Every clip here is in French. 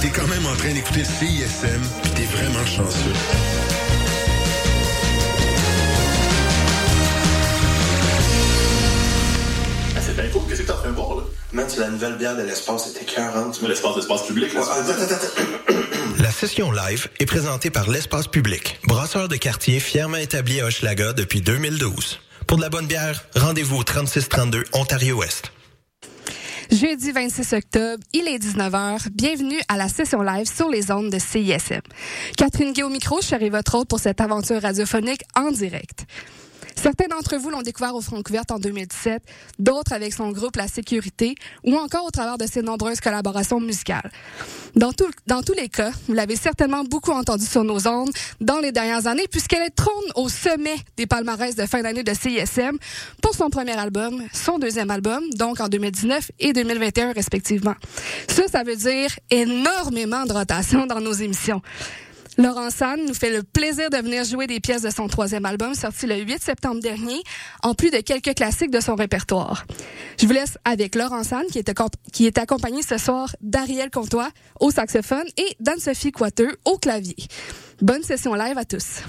t'es quand même en train d'écouter CISM, puis t'es vraiment chanceux. Ah, c'est bien cool. Qu'est-ce que t'es en train de voir, là? Man, c'est la nouvelle bière de l'espace, c'était écœurante. Mais l'espace, l'espace public, là. Ouais, attends, attends, attends. La session live est présentée par l'Espace Public, brasseur de quartier fièrement établi à Hochelaga depuis 2012. Pour de la bonne bière, rendez-vous au 3632 Ontario-Ouest. Jeudi 26 octobre, il est 19h. Bienvenue à la session live sur les ondes de CISM. Catherine au micro, je serai votre hôte pour cette aventure radiophonique en direct. Certains d'entre vous l'ont découvert au Francouverte en 2017, d'autres avec son groupe La Sécurité ou encore au travers de ses nombreuses collaborations musicales. Dans, dans tous les cas, vous l'avez certainement beaucoup entendu sur nos ondes dans les dernières années puisqu'elle est trône au sommet des palmarès de fin d'année de CISM pour son premier album, son deuxième album, donc en 2019 et 2021 respectivement. Ça, ça veut dire énormément de rotation dans nos émissions. Laurent San nous fait le plaisir de venir jouer des pièces de son troisième album sorti le 8 septembre dernier, en plus de quelques classiques de son répertoire. Je vous laisse avec Laurent San qui est, qui est accompagné ce soir d'Ariel Comtois au saxophone et d'Anne-Sophie Coiteux au clavier. Bonne session live à tous.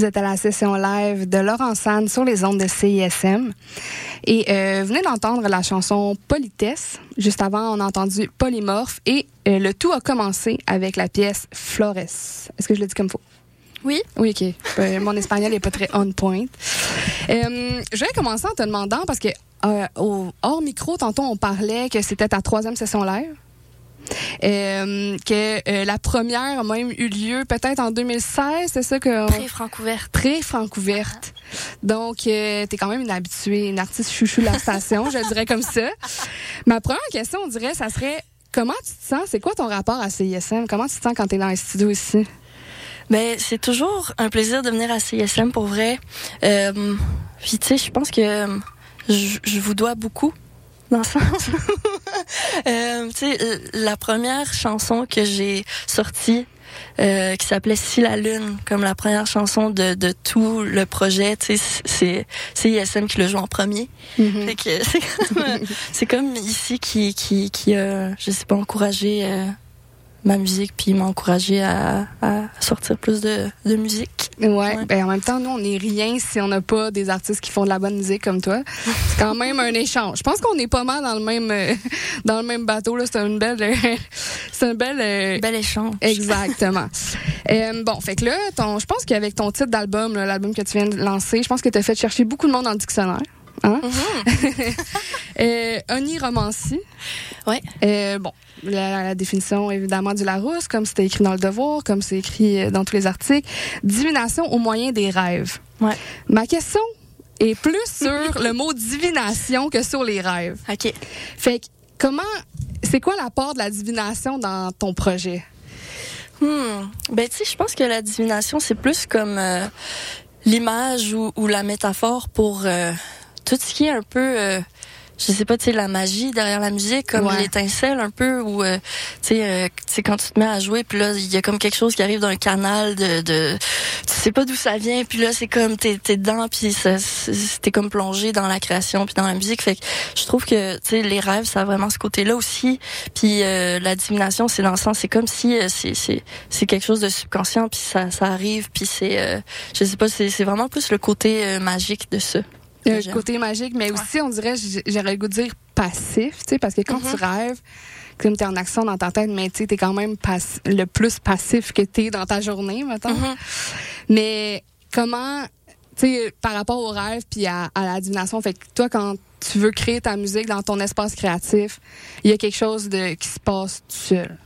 Vous êtes à la session live de Laurent Sanne sur les ondes de CISM. Et euh, vous venez d'entendre la chanson Politesse. Juste avant, on a entendu Polymorphe. Et euh, le tout a commencé avec la pièce Flores. Est-ce que je le dis comme faut? Oui. Oui, OK. Euh, mon espagnol n'est pas très on point. Euh, je vais commencer en te demandant, parce que euh, au, hors micro, tantôt, on parlait que c'était ta troisième session live. Euh, que euh, la première a même eu lieu peut-être en 2016, c'est ça que... Pré-Francouverte. Pré-Francouverte. Donc, euh, t'es quand même une habituée, une artiste chouchou de la station, je le dirais comme ça. Ma première question, on dirait, ça serait, comment tu te sens? C'est quoi ton rapport à CISM? Comment tu te sens quand t'es dans les studios ici? Ben, c'est toujours un plaisir de venir à CISM pour vrai. Euh, puis, tu sais, je pense que je vous dois beaucoup. Dans le sens. euh, tu sais, euh, la première chanson que j'ai sortie, euh, qui s'appelait Si la lune, comme la première chanson de, de tout le projet, tu sais, c'est c'est ISM qui le joue en premier. Que c'est comme, ici qui qui qui euh, je sais pas encouragé ma musique puis m'a encouragé à, à sortir plus de, de musique. Ouais. Ouais. Ben, en même temps, nous, on n'est rien si on n'a pas des artistes qui font de la bonne musique comme toi. C'est quand même un échange. Je pense qu'on est pas mal dans le même, euh, dans le même bateau, là. C'est une belle, euh, c'est une belle, euh, Bel échange. Exactement. Bon, fait que là, ton, je pense qu'avec ton titre d'album, l'album que tu viens de lancer, je pense que tu as fait chercher beaucoup de monde dans le dictionnaire. Hein? euh, Oni Romancy. Ouais. Euh, bon, la, la définition évidemment du Larousse, comme c'était écrit dans le Devoir, comme c'est écrit euh, dans tous les articles. Divination au moyen des rêves. Ouais. Ma question est plus sur le mot divination que sur les rêves. OK. Fait que comment, c'est quoi l'apport de la divination dans ton projet? Hmm. Ben, tu sais, je pense que la divination, c'est plus comme euh, l'image ou, ou la métaphore pour euh, tout ce qui est un peu, euh, je sais pas, tu sais, la magie derrière la musique, comme Ouais. l'étincelle un peu, ou, euh, tu sais, euh, quand tu te mets à jouer, puis là, il y a comme quelque chose qui arrive d'un canal de, de tu sais pas d'où ça vient, puis là, c'est comme, t'es t'es dedans, puis t'es comme plongé dans la création, puis dans la musique. Fait que je trouve que, tu sais, les rêves, ça a vraiment ce côté-là aussi. Puis euh, la divination, c'est dans le sens, c'est comme si euh, c'est c'est c'est quelque chose de subconscient, puis ça ça arrive, puis c'est, euh, je sais pas, c'est c'est vraiment plus le côté magique de ça. Le j'aime. côté magique, mais aussi, on dirait, j'aurais le goût de dire passif, tu sais, parce que quand tu rêves, comme t'es en action dans ta tête, mais tu sais, t'es quand même le plus passif que t'es dans ta journée, mettons. Mais comment, tu sais, par rapport au rêve puis à, à la divination, fait que toi, quand tu veux créer ta musique dans ton espace créatif, il y a quelque chose de qui se passe tout seul?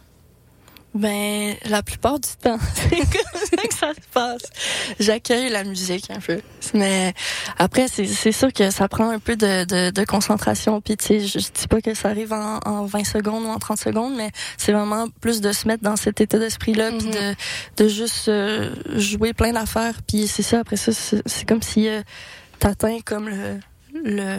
Ben, la plupart du temps, c'est comme ça que ça se passe. J'accueille la musique un peu. Mais après, c'est c'est sûr que ça prend un peu de, de, de concentration. Puis, tu sais, je, je dis pas que ça arrive en, en 20 secondes ou en 30 secondes, mais c'est vraiment plus de se mettre dans cet état d'esprit-là, puis de, de juste euh, jouer plein d'affaires. Puis c'est ça, après ça, c'est c'est comme si euh, t'atteins comme le, le,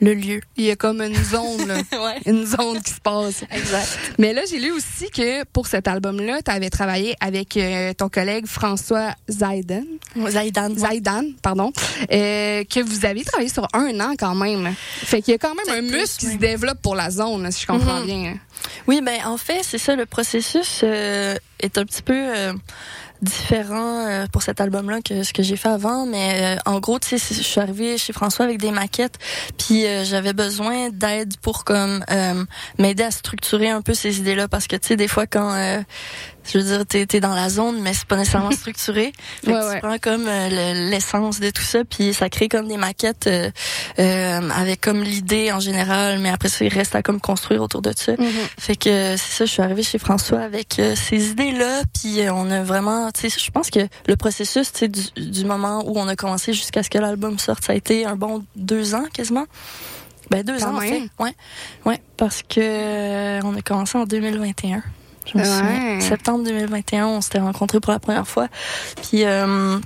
le lieu. Il y a comme une zone, là. Ouais. une zone qui se passe. Exact. Mais là, j'ai lu aussi que pour cet album-là, tu avais travaillé avec euh, ton collègue François Zaidan. Zaidan. Zaidan, pardon, euh, que vous avez travaillé sur un an quand même. Fait qu'il y a quand même un plus, muscle qui oui. se développe pour la zone, là, si je comprends Mhm. bien. Oui, ben en fait, c'est ça, le processus euh, est un petit peu différent euh, pour cet album-là que ce que j'ai fait avant, mais euh, en gros, tu sais, je suis arrivée chez François avec des maquettes, puis euh, j'avais besoin d'aide pour comme m'aider à structurer un peu ces idées-là, parce que tu sais, des fois quand je veux dire, t'es es dans la zone, mais c'est pas nécessairement structuré. Fait que Ouais, tu ouais. prends comme euh, le- l'essence de tout ça, puis ça crée comme des maquettes euh, euh, avec comme l'idée en général, mais après ça, il reste à comme construire autour de ça. Fait que c'est ça, je suis arrivée chez François avec euh, ces idées-là, puis euh, on a vraiment, tu sais, je pense que le processus, tu sais, du, du moment où on a commencé jusqu'à ce que l'album sorte, ça a été un bon deux ans quasiment. Ben deux Quand ans en même. fait, ouais, ouais, parce que on a commencé en 2021. Je me Ouais. souviens. Septembre 2021, on s'était rencontrés pour la première fois. Puis euh,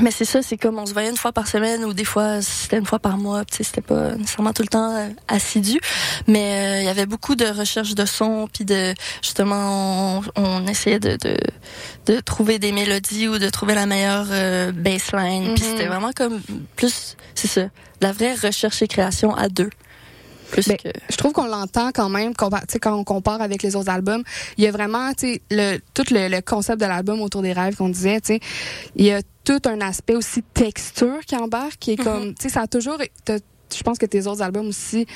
Mais c'est ça, c'est comme on se voyait une fois par semaine ou des fois c'était une fois par mois. Tu sais, c'était pas nécessairement tout le temps euh, assidu, mais euh, il y avait beaucoup de recherches de son, puis de justement on, on essayait de, de de trouver des mélodies ou de trouver la meilleure euh, baseline. Puis Mhm. c'était vraiment comme plus, c'est ça, la vraie recherche et création à deux. Plus Ben, que Je trouve qu'on l'entend quand même, quand on compare avec les autres albums. Il y a vraiment, le, tout le, le concept de l'album autour des rêves qu'on disait, il y a tout un aspect aussi texture qui embarque, qui est comme, tu sais, ça a toujours, je pense que tes autres albums aussi,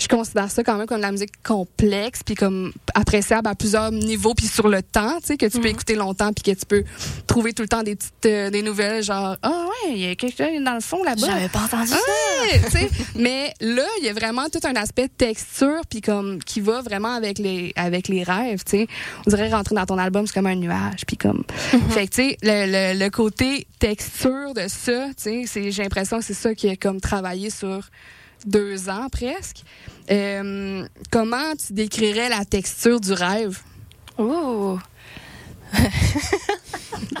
je considère ça quand même comme de la musique complexe, puis comme appréciable à plusieurs niveaux, puis sur le temps, tu sais, que tu peux écouter longtemps, puis que tu peux trouver tout le temps des petites, euh, des nouvelles, genre, ah ouais, il y a quelqu'un dans le fond là-bas. j'avais pas entendu ça. Ouais, mais là, il y a vraiment tout un aspect texture puis comme qui va vraiment avec les avec les rêves, tu sais. On dirait rentrer dans ton album c'est comme un nuage puis comme fait que tu sais le, le, le côté texture de ça, tu sais, j'ai l'impression que c'est ça qui est comme travaillé sur deux ans presque. Euh, comment tu décrirais la texture du rêve? Oh,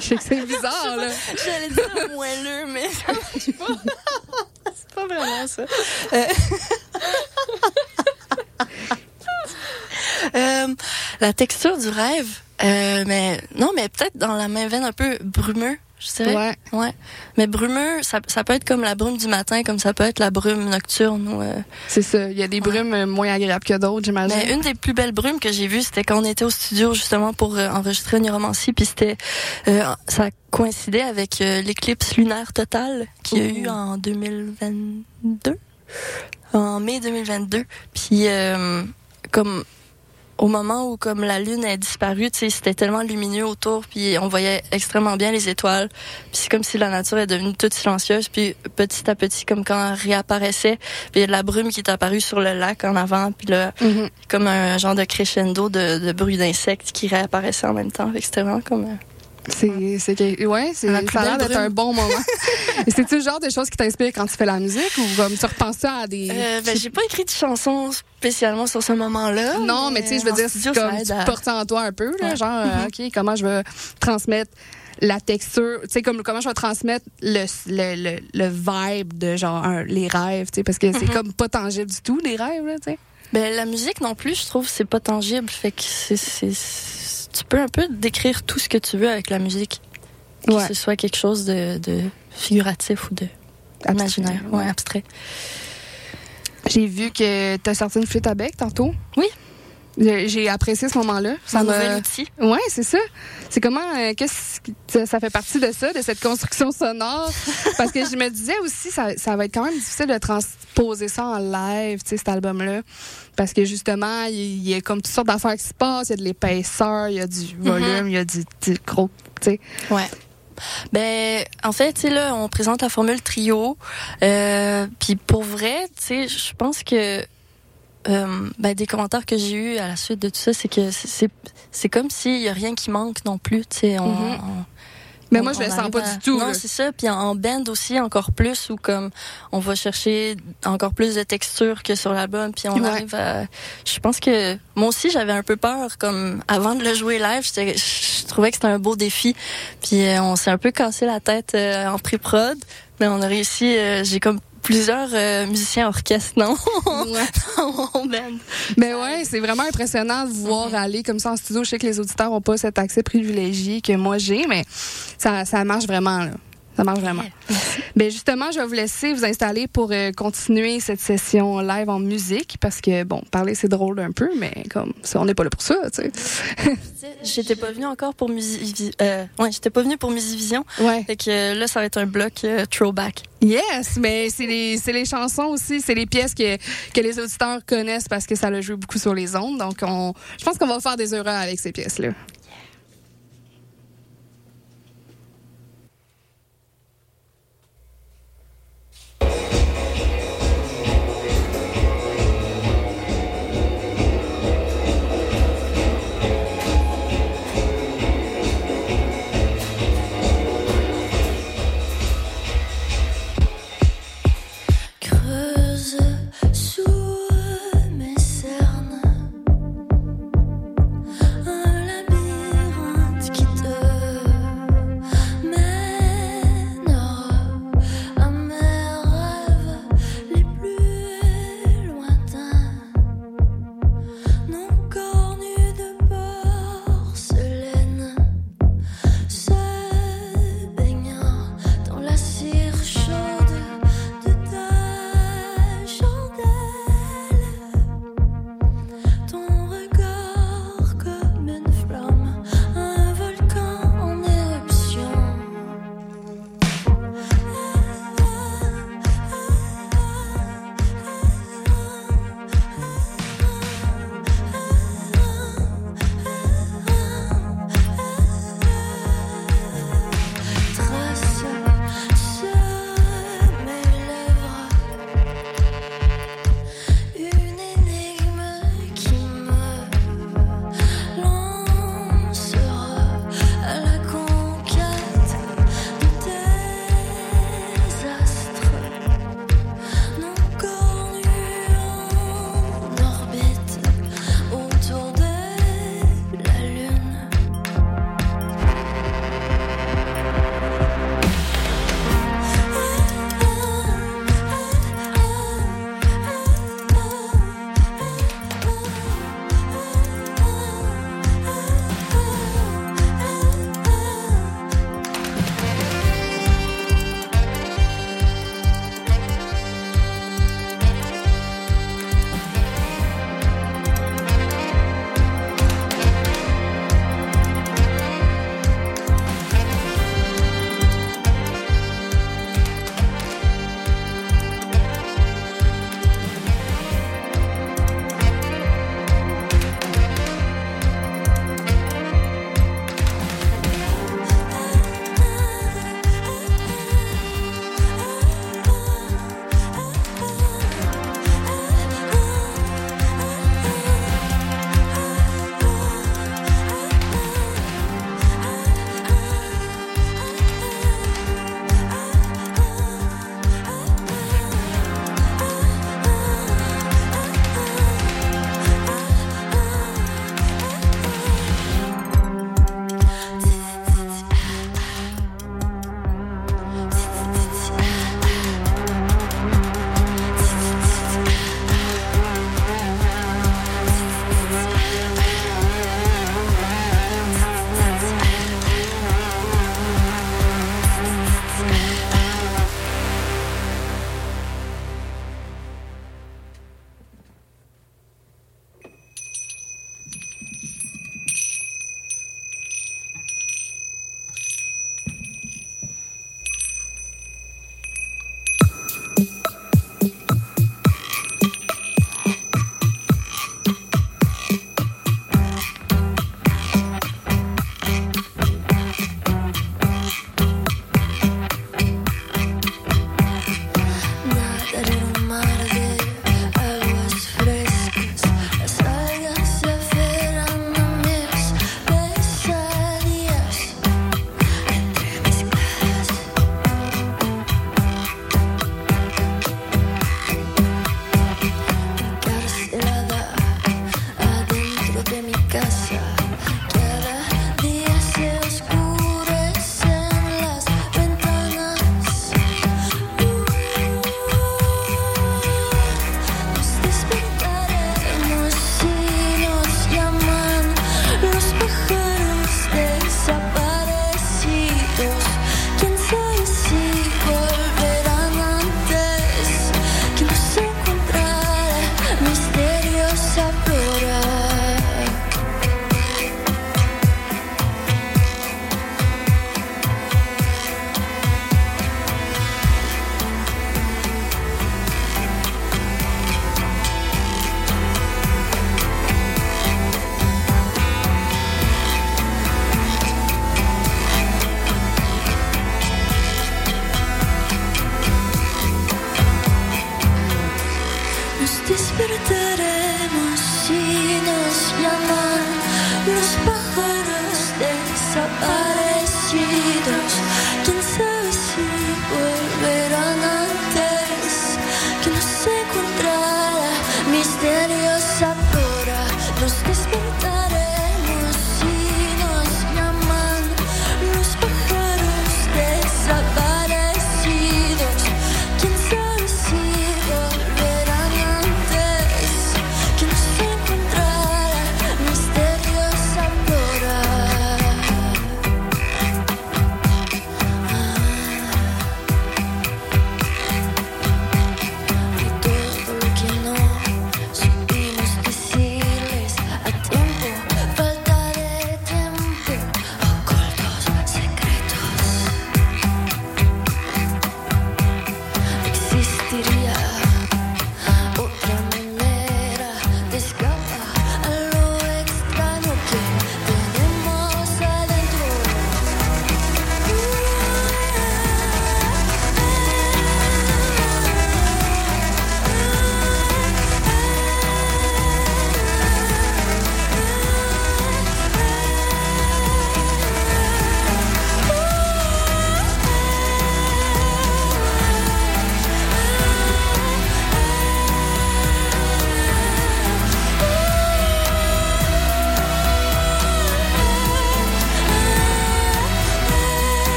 Je sais que c'est bizarre là. j'allais dire moelleux, mais ça marche pas. c'est pas vraiment ça. Euh, Euh, la texture du rêve, mais non, mais peut-être dans la même veine un peu brumeux, je dirais. Ouais. Ouais. Mais brumeux, ça, ça peut être comme la brume du matin, comme ça peut être la brume nocturne. Euh, C'est ça, il y a des brumes euh, moins agréables que d'autres, j'imagine. Mais une des plus belles brumes que j'ai vues, c'était quand on était au studio justement pour euh, enregistrer Neuromancie, puis c'était euh, ça coïncidait avec l'éclipse lunaire totale qu'il y a eu en 2022, en mai 2022. Puis euh, comme au moment où comme la lune est disparue, tu sais, c'était tellement lumineux autour, puis on voyait extrêmement bien les étoiles. Puis c'est comme si la nature est devenue toute silencieuse, puis petit à petit, comme quand elle réapparaissait, puis il y a de la brume qui est apparue sur le lac en avant, puis là, Mhm. comme un genre de crescendo de, de bruit d'insectes qui réapparaissaient en même temps. Fait que c'était vraiment comme... euh, C'est, c'est ouais, c'est, ça a l'air d'être un bon moment. Et c'est-tu le genre de choses qui t'inspirent quand tu fais la musique ou comme tu repenses à des. Euh, ben, j'ai pas écrit de chanson spécialement sur ce moment-là. non, mais tu sais, je veux dire, studio, comme tu à- portes en toi un peu, là, Ouais. genre, euh, OK, comment je vais transmettre la texture, tu sais, comme comment je vais transmettre le, le, le, le vibe de genre un- les rêves, tu sais, parce que c'est Mm-hmm. comme pas tangible du tout, les rêves, là, tu sais. Ben, la musique non plus, je trouve, c'est pas tangible. Fait que c'est- tu peux un peu décrire tout ce que tu veux avec la musique? Que Ouais. ce soit quelque chose de, de figuratif ou de imaginaire, ouais, abstrait. J'ai vu que tu as sorti une flûte à bec tantôt. Oui. J'ai apprécié ce moment-là. M'a- nouvel outil. Ouais, c'est ça. C'est comment, euh, qu'est-ce qui- ça, ça fait partie de ça, de cette construction sonore? Parce que je me disais aussi, ça, ça va être quand même difficile de transposer ça en live, tu sais, cet album-là. Parce que justement, il y, a comme toutes sortes d'affaires qui se passent. Il y a de l'épaisseur, il y a du volume, il y a du, du gros, tu sais. Ouais. Ben, en fait, tu sais, là, on présente la formule trio. Euh, Puis pour vrai, tu sais, je pense que euh, ben, des commentaires que j'ai eus à la suite de tout ça, c'est que c'est- comme s'il y a rien qui manque non plus. Tu sais, on, Mhm. on- Mais on- moi, je le sens pas à- du tout. Non, c'est ça. Puis en, band aussi, encore plus, où comme on va chercher encore plus de texture que sur l'album. Puis on Ouais. arrive à... Je pense que moi aussi, j'avais un peu peur. Comme avant de le jouer live, je trouvais que c'était un beau défi. Puis euh, on s'est un peu cassé la tête euh, en pré-prod. Mais on a réussi. euh, J'ai comme plusieurs euh, musiciens orchestres, non? Ouais. Mais ouais, c'est vraiment impressionnant de voir aller comme ça en studio. Je sais que les auditeurs n'ont pas cet accès privilégié que moi j'ai, mais ça, ça marche vraiment, là. Ça marche vraiment. Ben justement, je vais vous laisser vous installer pour euh, continuer cette session live en musique parce que bon, parler c'est drôle un peu, mais comme ça, on n'est pas là pour ça, tu sais. J'étais pas venue encore pour Musivision. Euh, ouais, j'étais pas venue pour Musivision. Ouais. Fait que euh, là, ça va être un bloc euh, throwback. Yes, mais c'est les les chansons aussi, c'est les pièces que que les auditeurs connaissent parce que ça le joue beaucoup sur les ondes. Donc on, je pense qu'on va faire des heureux avec ces pièces là.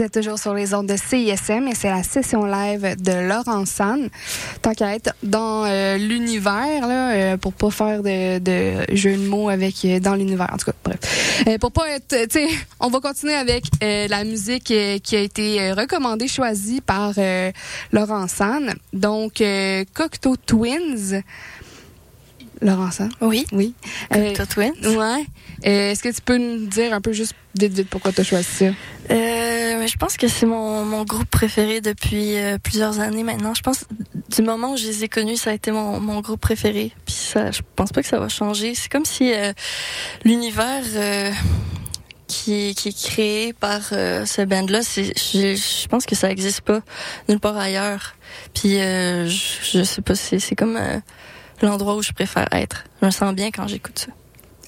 Vous êtes toujours sur les ondes de CISM et c'est la session live de Laurent San. Tant qu'à être dans euh, l'univers, là, euh, pour pas faire de, jeu de mots avec euh, dans l'univers. En tout cas, bref. Euh, pour pas être, tu sais, on va continuer avec la musique qui a été recommandée, choisie par Laurent San. Donc, Cocteau Twins. Laurent San. Oui. Oui. Euh, Twins. Ouais. Euh, Est-ce que tu peux nous dire un peu juste vite vite pourquoi tu as choisi ça? Euh, mais je pense que c'est mon, mon groupe préféré depuis euh, plusieurs années maintenant. Je pense du moment où je les ai connus, ça a été mon, mon groupe préféré. Puis ça, je pense pas que ça va changer. C'est comme si euh, l'univers euh, qui, est- qui est créé par euh, ce band-là, c'est, je, je pense que ça existe pas nulle part ailleurs. Puis euh, je, je sais pas, c'est, c'est comme euh, l'endroit où je préfère être. Je me sens bien quand j'écoute ça.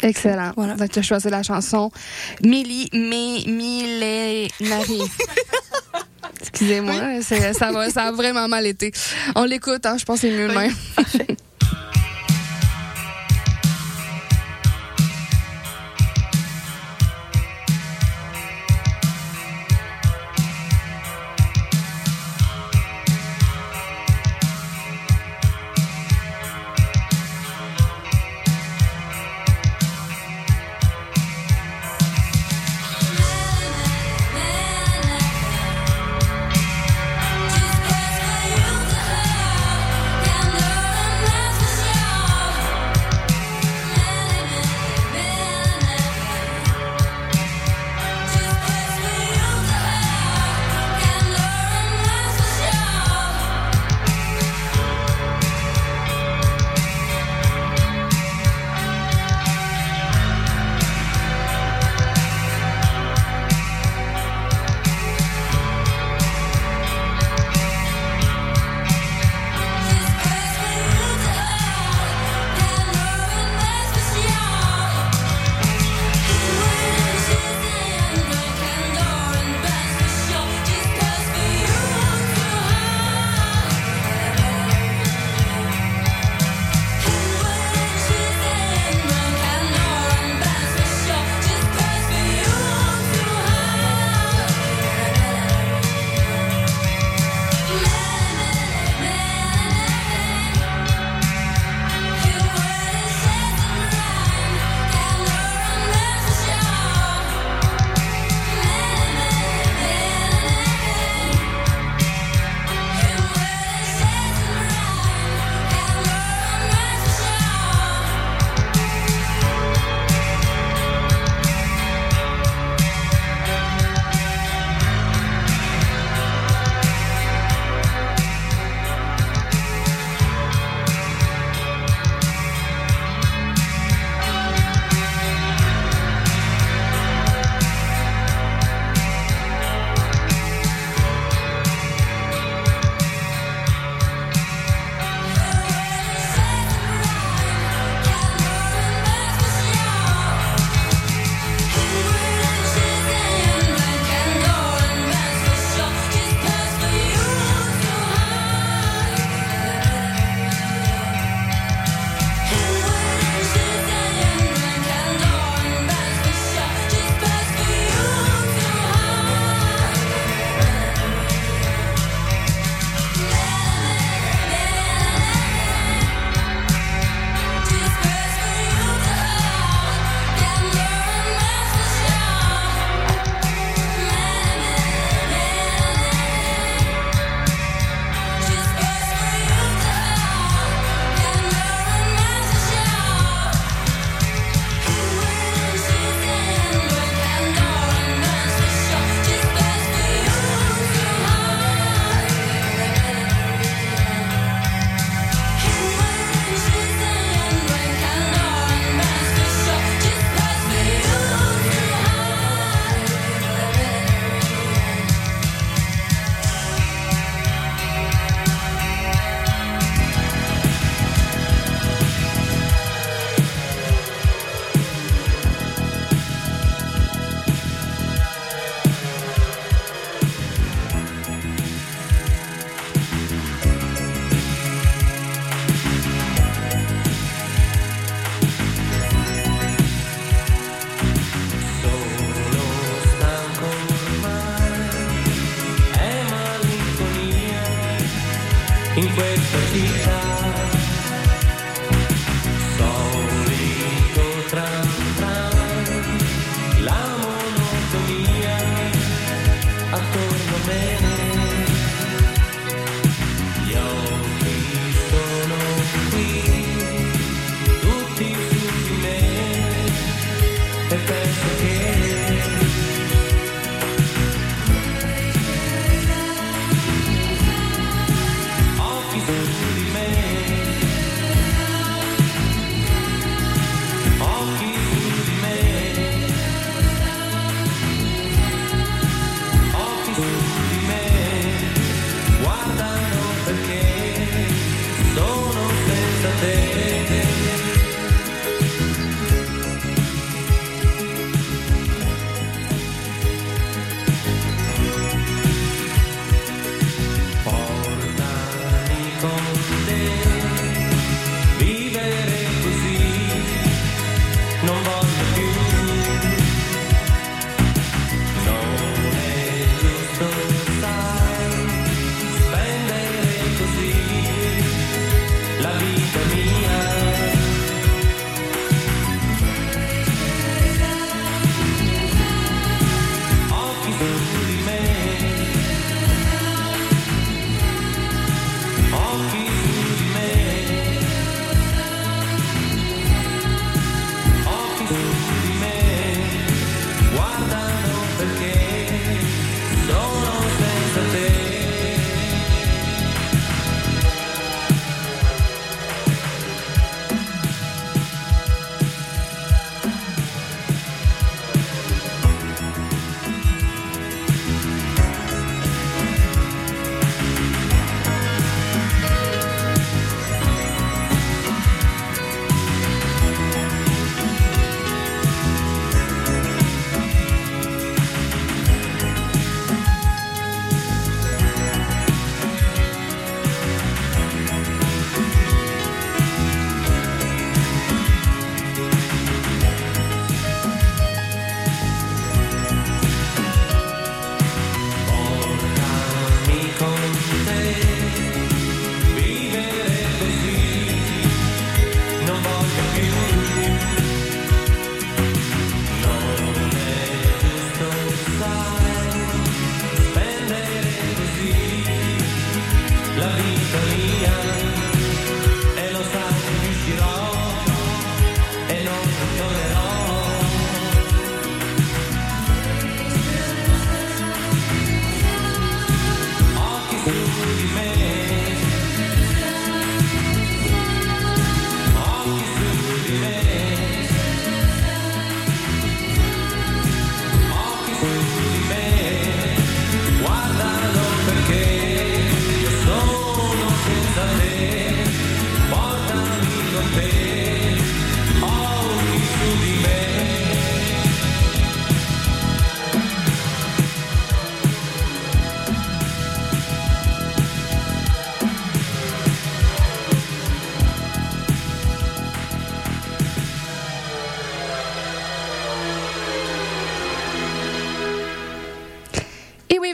Excellent. Voilà. Donc, tu as choisi la chanson Millie Me Millenary. Excusez-moi, c'est- ça, va, ça a vraiment mal été. On l'écoute, hein, je pense que c'est mieux de même.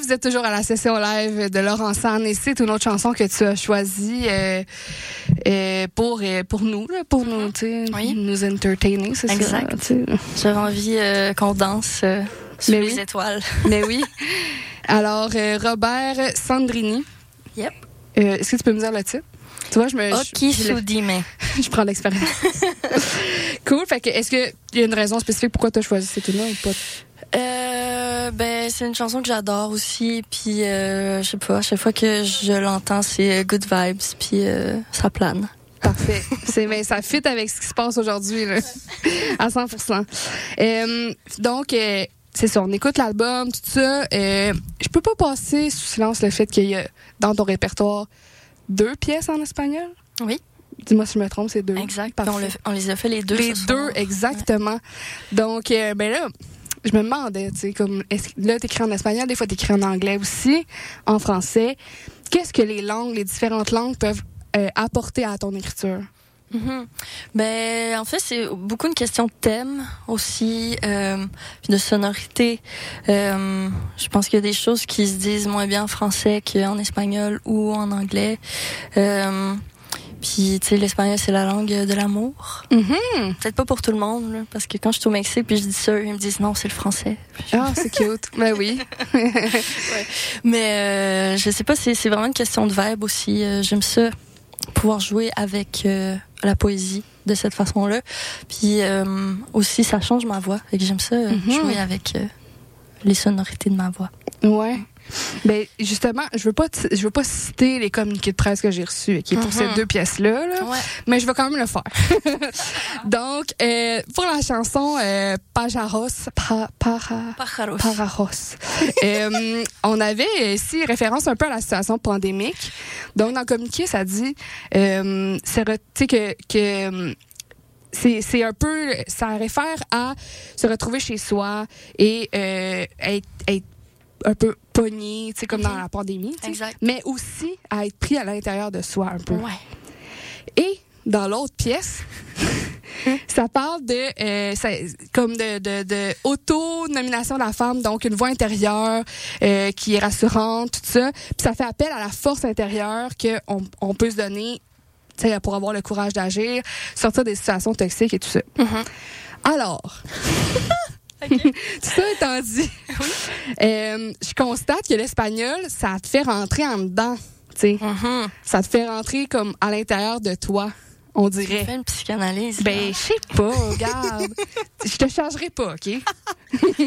Vous êtes toujours à la session live de Laurent San et c'est une autre chanson que tu as choisie euh, euh, pour euh, pour nous, là, pour nous, tu sais, Oui. nous entertainer, c'est ça? Exact. J'avais envie qu'on danse sous Mais les oui. étoiles. Mais oui. Alors Robert Sandrini. Yep. Est-ce que tu peux me dire le titre? Tu vois, je me Ok, je, sous dime. je prends l'expérience. cool. Fait que est-ce que il y a une raison spécifique pourquoi tu as choisi cette tune-là ou pas? Euh, ben c'est une chanson que j'adore aussi puis euh, je sais pas à chaque fois que je l'entends c'est euh, good vibes puis euh, ça plane Parfait. C'est mais ça fit avec ce qui se passe aujourd'hui là. à 100% Euh, Donc euh, c'est ça, on écoute l'album, tout ça. Euh, je peux pas passer sous silence le fait qu'il y a dans ton répertoire deux pièces en espagnol? oui Dis-moi si je me trompe, c'est deux. exact on, le- on les a fait les deux Les deux, soir. exactement. Donc, euh, ben là, je me demandais, tu sais, comme, là, t'écris en espagnol, des fois t'écris en anglais aussi, en français. Qu'est-ce que les langues, les différentes langues peuvent euh, apporter à ton écriture? Mhm. Ben, en fait, c'est beaucoup une question de thème aussi, euh, de sonorité. Euh, je pense qu'il y a des choses qui se disent moins bien en français qu'en espagnol ou en anglais. Euh, puis, tu sais, l'espagnol, c'est la langue de l'amour. Mhm. Peut-être pas pour tout le monde, là, parce que quand je suis au Mexique, puis je dis ça, ils me disent non, c'est le français. Ah, c'est cute. ben oui. Mais euh, je sais pas, c'est vraiment une question de vibe aussi. Euh, J'aime ça, pouvoir jouer avec euh, la poésie de cette façon-là. Puis euh, aussi, ça change ma voix. Et que j'aime ça, Mhm. jouer avec les sonorités de ma voix. Ouais. Ben justement, je veux pas je veux pas citer les communiqués de presse que j'ai reçus ok, pour Mhm. ces deux pièces là, Ouais. mais je vais quand même le faire. Donc euh, pour la chanson euh, Pajaros pa, para. Pararos. Euh, on avait ici référence un peu à la situation pandémique. Donc, dans le communiqué, ça dit euh, c'est que, que c'est c'est un peu ça réfère à se retrouver chez soi et euh, être, être un peu pogné, tu sais comme dans la pandémie. Exact. mais aussi à être pris à l'intérieur de soi un peu. Ouais. Et dans l'autre pièce, ça parle de euh, ça- comme de, de, de auto-nomination de la femme, donc une voix intérieure euh, qui est rassurante, tout ça. Puis ça fait appel à la force intérieure que on, peut se donner pour avoir le courage d'agir, sortir des situations toxiques et tout ça. Mhm. Alors, tout ça étant dit, euh, je constate que l'espagnol, ça te fait rentrer en dedans, tu sais. Mhm. Ça te fait rentrer comme à l'intérieur de toi, on dirait. fait une psychanalyse. Ben, je sais pas, regarde. Je te chargerai pas, OK?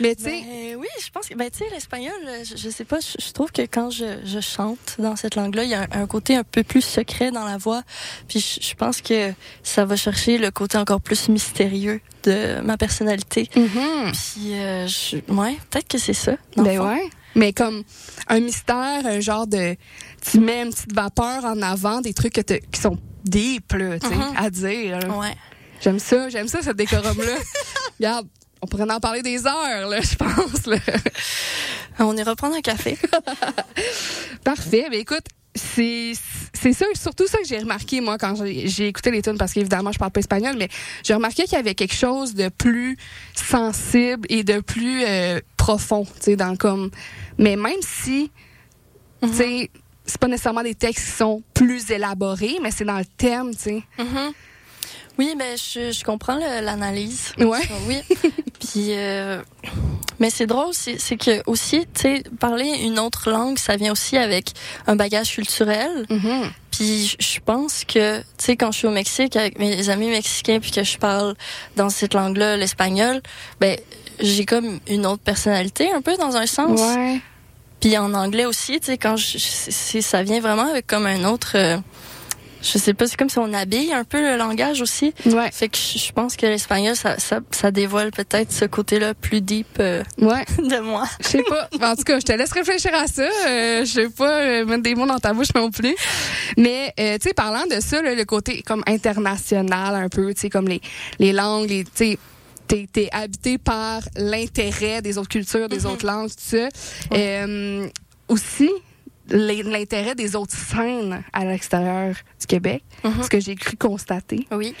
Mais tu sais, Ben, oui, je pense que ben tu sais l'espagnol, je, je sais pas, je, je trouve que quand je, je chante dans cette langue-là, il y a un, un côté un peu plus secret dans la voix, puis je, je pense que ça va chercher le côté encore plus mystérieux de ma personnalité. mhm. Puis euh, je, ouais, peut-être que c'est ça. dans le ben fond. ouais. Mais comme un mystère, un genre de... Tu mets une petite vapeur en avant, des trucs que qui sont deep, là, tu sais, Mhm. à dire. Ouais. J'aime ça, j'aime ça, ce décorum-là. Regarde, on pourrait en parler des heures, là, je pense. Là. On ira prendre un café. Parfait. Mais écoute, c'est c'est ça, surtout ça que j'ai remarqué moi quand j'ai écouté les tunes parce qu'évidemment je parle pas espagnol, mais j'ai remarqué qu'il y avait quelque chose de plus sensible et de plus euh, profond, tu sais, dans le comme. Mais même si, tu sais, c'est pas nécessairement des textes qui sont plus élaborés, mais c'est dans le thème, tu sais. Mhm. Oui, ben je, je comprends l'analyse. Ouais. Oui. Puis, euh, mais c'est drôle, c'est que aussi, tu sais, parler une autre langue, ça vient aussi avec un bagage culturel. Mhm. Puis je- je pense que, tu sais, quand je suis au Mexique avec mes amis mexicains, puis que je parle dans cette langue-là, l'espagnol, ben j'ai comme une autre personnalité, un peu dans un sens. Ouais. Puis en anglais aussi, tu sais, quand je, ça vient vraiment avec comme un autre. euh, je sais pas, c'est comme si on habille un peu le langage aussi. Ouais. Fait que je pense que l'espagnol, ça, ça, ça dévoile peut-être ce côté-là plus deep euh, Ouais. de moi. Je sais pas. En tout cas, je te laisse réfléchir à ça. Euh, je vais pas euh, mettre des mots dans ta bouche non plus. Mais euh, tu sais, parlant de ça, là, le côté comme international un peu, tu sais, comme les les langues, les, tu sais. T'es, t'es habité par l'intérêt des autres cultures, des autres langues, tout ça. Euh, aussi, l'in- l'intérêt des autres scènes à l'extérieur du Québec, Mhm. ce que j'ai cru constater. Oui.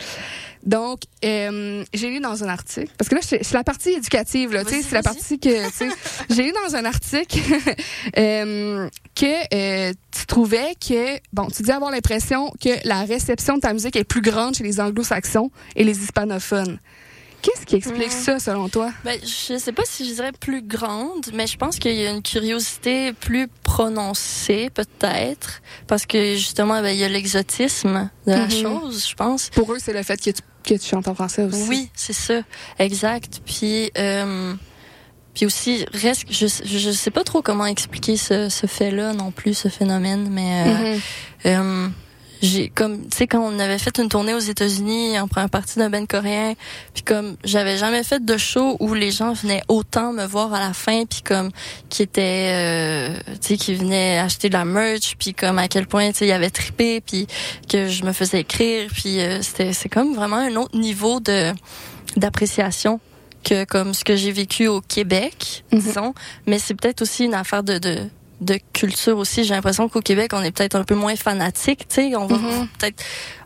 Donc, euh, j'ai lu dans un article, parce que là, c'est la partie éducative, là, tu sais, c'est la partie que, j'ai lu dans un article euh, que euh, tu trouvais que, bon, tu dis avoir l'impression que la réception de ta musique est plus grande chez les anglo-saxons et les hispanophones. Qu'est-ce qui explique ça, selon toi? Ben, je sais pas si je dirais plus grande, mais je pense qu'il y a une curiosité plus prononcée, peut-être, parce que justement, ben, il y a l'exotisme de la Mhm. chose, je pense. Pour eux, c'est le fait que tu, que tu chantes en français aussi. Oui, c'est ça, exact. Puis, euh, puis aussi, reste, je, je sais pas trop comment expliquer ce, ce fait-là non plus, ce phénomène, mais euh, Mhm. euh, j'ai comme tu sais quand on avait fait une tournée aux États-Unis en première partie d'un band coréen puis comme j'avais jamais fait de show où les gens venaient autant me voir à la fin puis comme qui étaient euh, tu sais qui venaient acheter de la merch puis comme à quel point tu sais il y avait trippé puis que je me faisais écrire puis euh, c'était c'est comme vraiment un autre niveau de d'appréciation que comme ce que j'ai vécu au Québec Mhm. disons mais c'est peut-être aussi une affaire de, de de culture aussi. J'ai l'impression qu'au Québec, on est peut-être un peu moins fanatique, tu sais. On va Mhm. peut-être,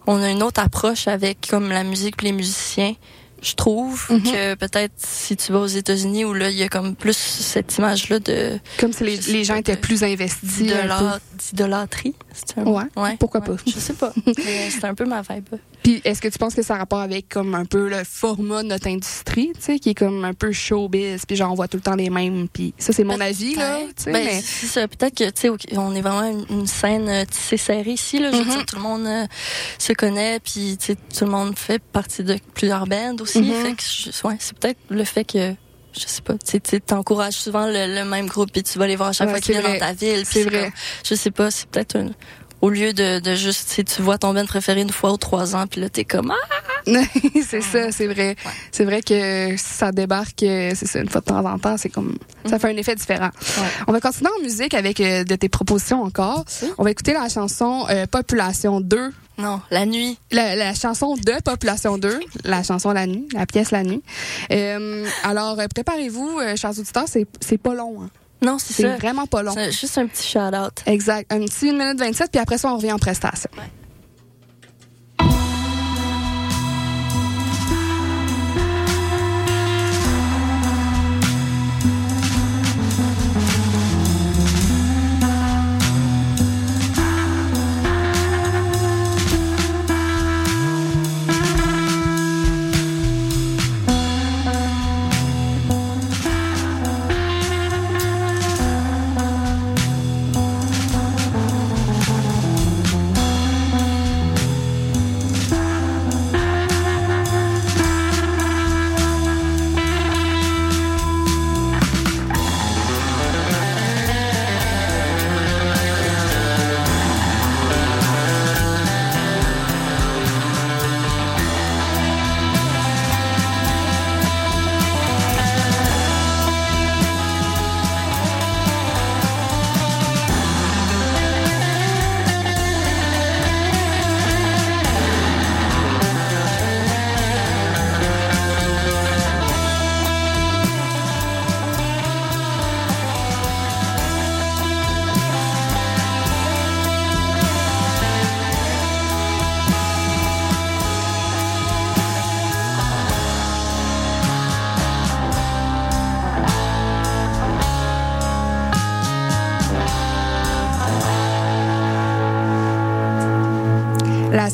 on a une autre approche avec comme la musique, les musiciens. Je trouve Mhm. que peut-être si tu vas aux États-Unis où là il y a comme plus cette image-là de Comme si les, les gens pas, étaient de- plus investis. d'idolâtrie. C'est un- Ouais, pourquoi pas. Je sais pas. C'est un peu ma vibe. Puis est-ce que tu penses que ça a rapport avec comme un peu le format de notre industrie, tu sais, qui est comme un peu showbiz, puis genre on voit tout le temps les mêmes, puis ça c'est mon avis là, tu sais, Ben, mais. Peut-être que, tu sais, on est vraiment une, une scène euh, tissée serrée ici, là. Je veux Mhm. dire, tout le monde euh, se connaît, puis, tu sais, tout le monde fait partie de plusieurs bands aussi. Mhm. Fait que, je- ouais, c'est peut-être le fait que, je sais pas, tu t'encourages souvent le, le même groupe, puis tu vas les voir à chaque Ouais, fois qu'ils viennent dans ta ville. C'est vrai. comme- je sais pas, c'est peut-être un... Au lieu de, de juste, tu vois ton band préféré une fois ou trois ans, puis là, t'es comme, ah! c'est ça, c'est vrai. C'est vrai que ça débarque, euh, c'est ça, une fois de temps en temps, c'est comme, ça fait un effet différent. Ouais. On va continuer en musique avec euh, de tes propositions encore. On va écouter la chanson euh, Population 2 Non, la nuit. la, la chanson de Population 2, la chanson La Nuit, la pièce La Nuit. Euh, alors, euh, préparez-vous, euh, chers auditeurs, c'est c'est pas long. hein. Non, c'est C'est ça. vraiment pas long. C'est juste un petit shout-out. Exact. Un petit 1 minute 27, puis après ça, on revient en prestation. La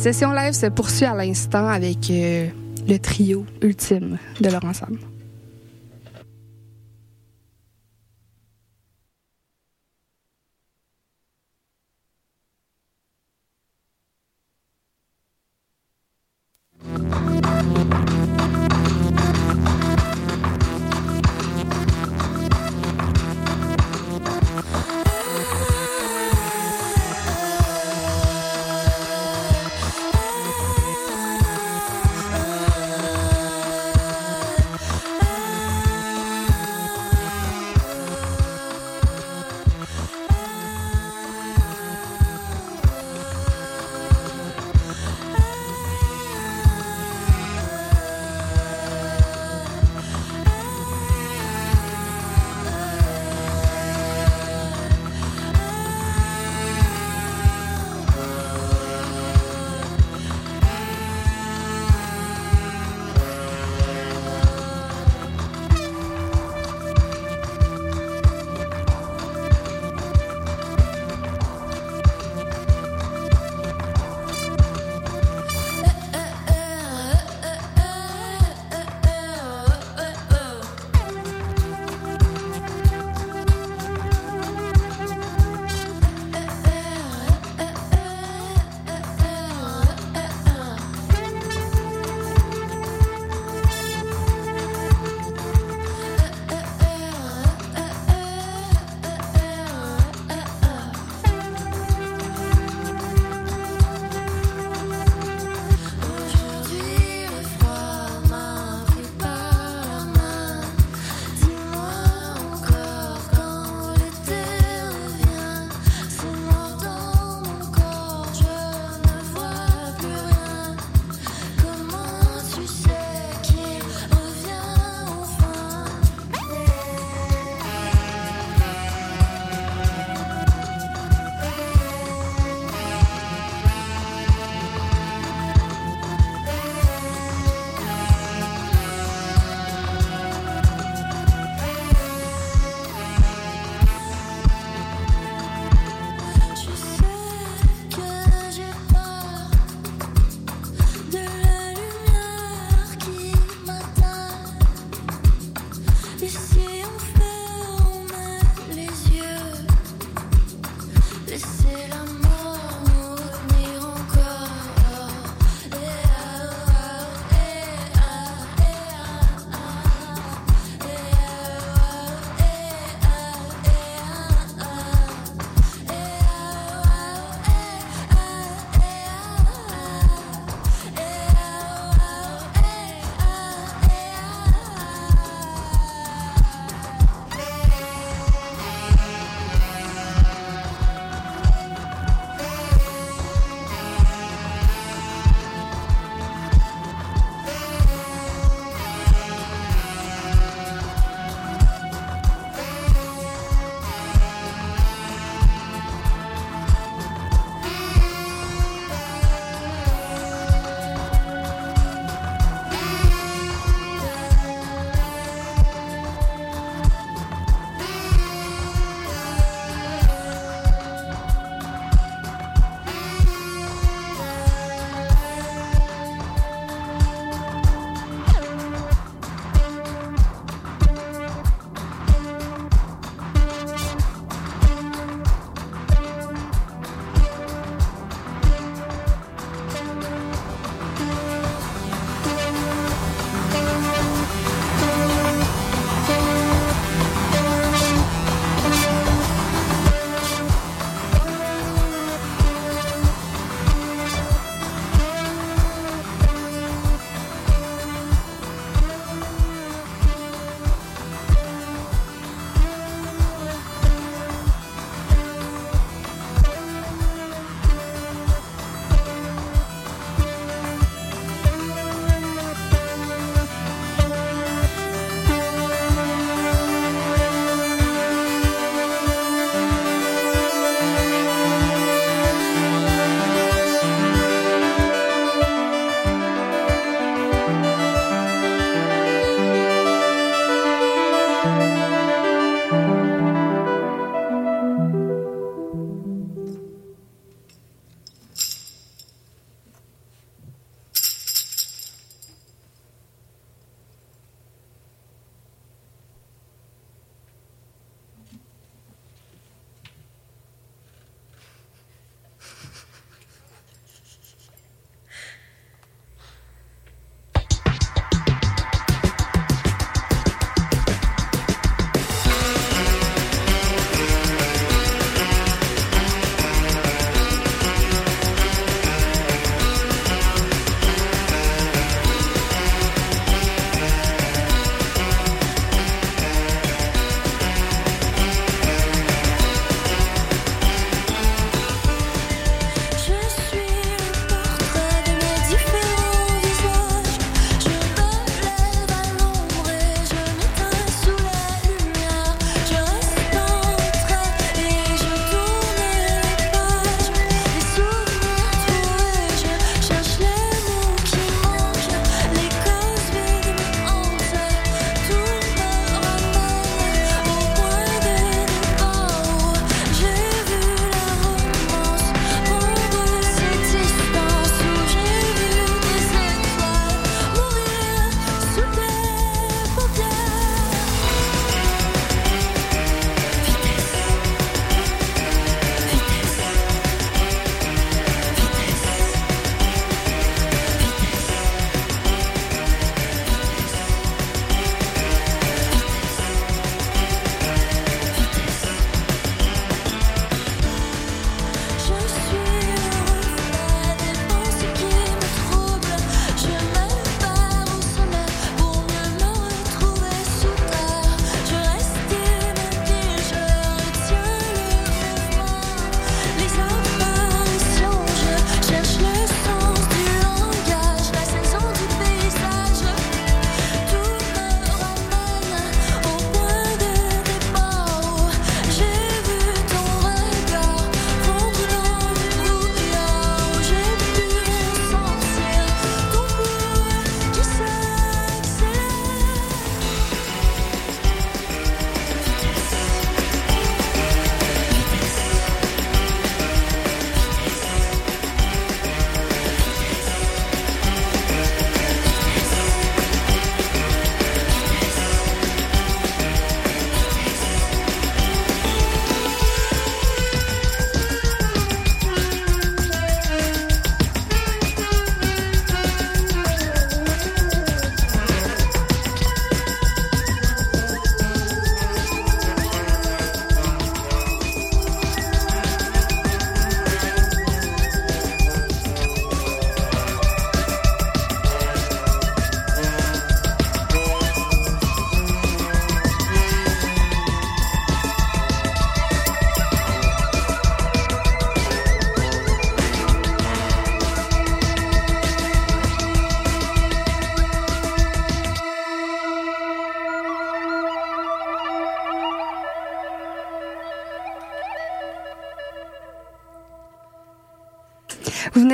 session live se poursuit à l'instant avec euh, le trio ultime de leur ensemble.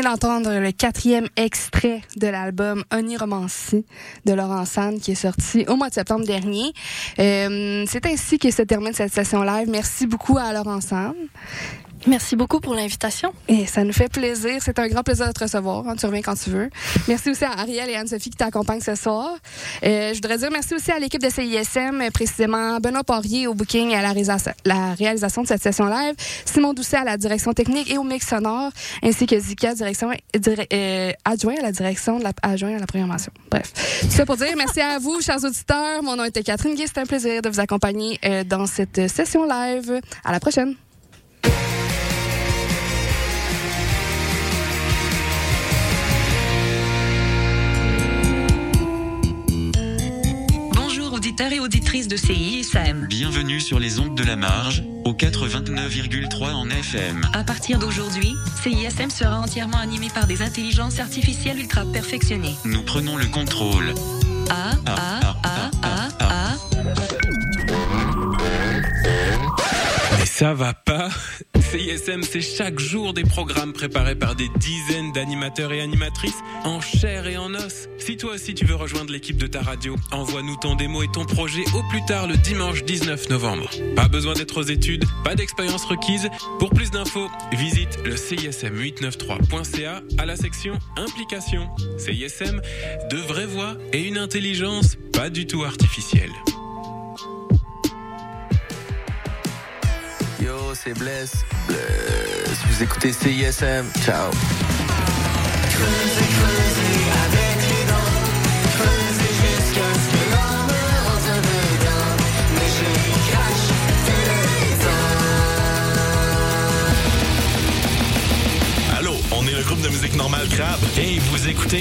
D'entendre le quatrième extrait de l'album Oniromancy de Laurent Sand qui est sorti au mois de septembre dernier. Euh, c'est ainsi que se termine cette session live. Merci beaucoup à Laurent Sand. Merci beaucoup pour l'invitation. Et ça nous fait plaisir. C'est un grand plaisir de te recevoir. Hein, tu reviens quand tu veux. Merci aussi à Ariel et Anne-Sophie qui t'accompagnent ce soir. Euh, je voudrais dire merci aussi à l'équipe de CISM, précisément Benoît Poirier au booking et à la, réalisation, de cette session live, Simon Doucet à la direction technique et au mix sonore, ainsi que Zika, euh, adjoint à la direction de la, adjoint à la programmation. Bref. Tout ça pour dire merci à vous, chers auditeurs. Mon nom était Catherine Guy. C'est un plaisir de vous accompagner euh, dans cette session live. À la prochaine. Auditeurs et auditrices de CISM. Bienvenue sur les ondes de la marge, au 89,3 en FM. À partir d'aujourd'hui, CISM sera entièrement animé par des intelligences artificielles ultra perfectionnées. Nous prenons le contrôle. A, A, A, A, A. ça va pas CISM, c'est chaque jour des programmes préparés par des dizaines d'animateurs et animatrices en chair et en os. Si toi aussi tu veux rejoindre l'équipe de ta radio, envoie-nous ton démo et ton projet au plus tard le dimanche 19 novembre. Pas besoin d'être aux études, pas d'expérience requise. Pour plus d'infos, visite le CISM893.ca à la section Implication. CISM, de vraies voix et une intelligence pas du tout artificielle. Yo, c'est Bless. Bless. Vous écoutez CISM. Ciao. Allô, on est le groupe de musique normale Crabe et vous écoutez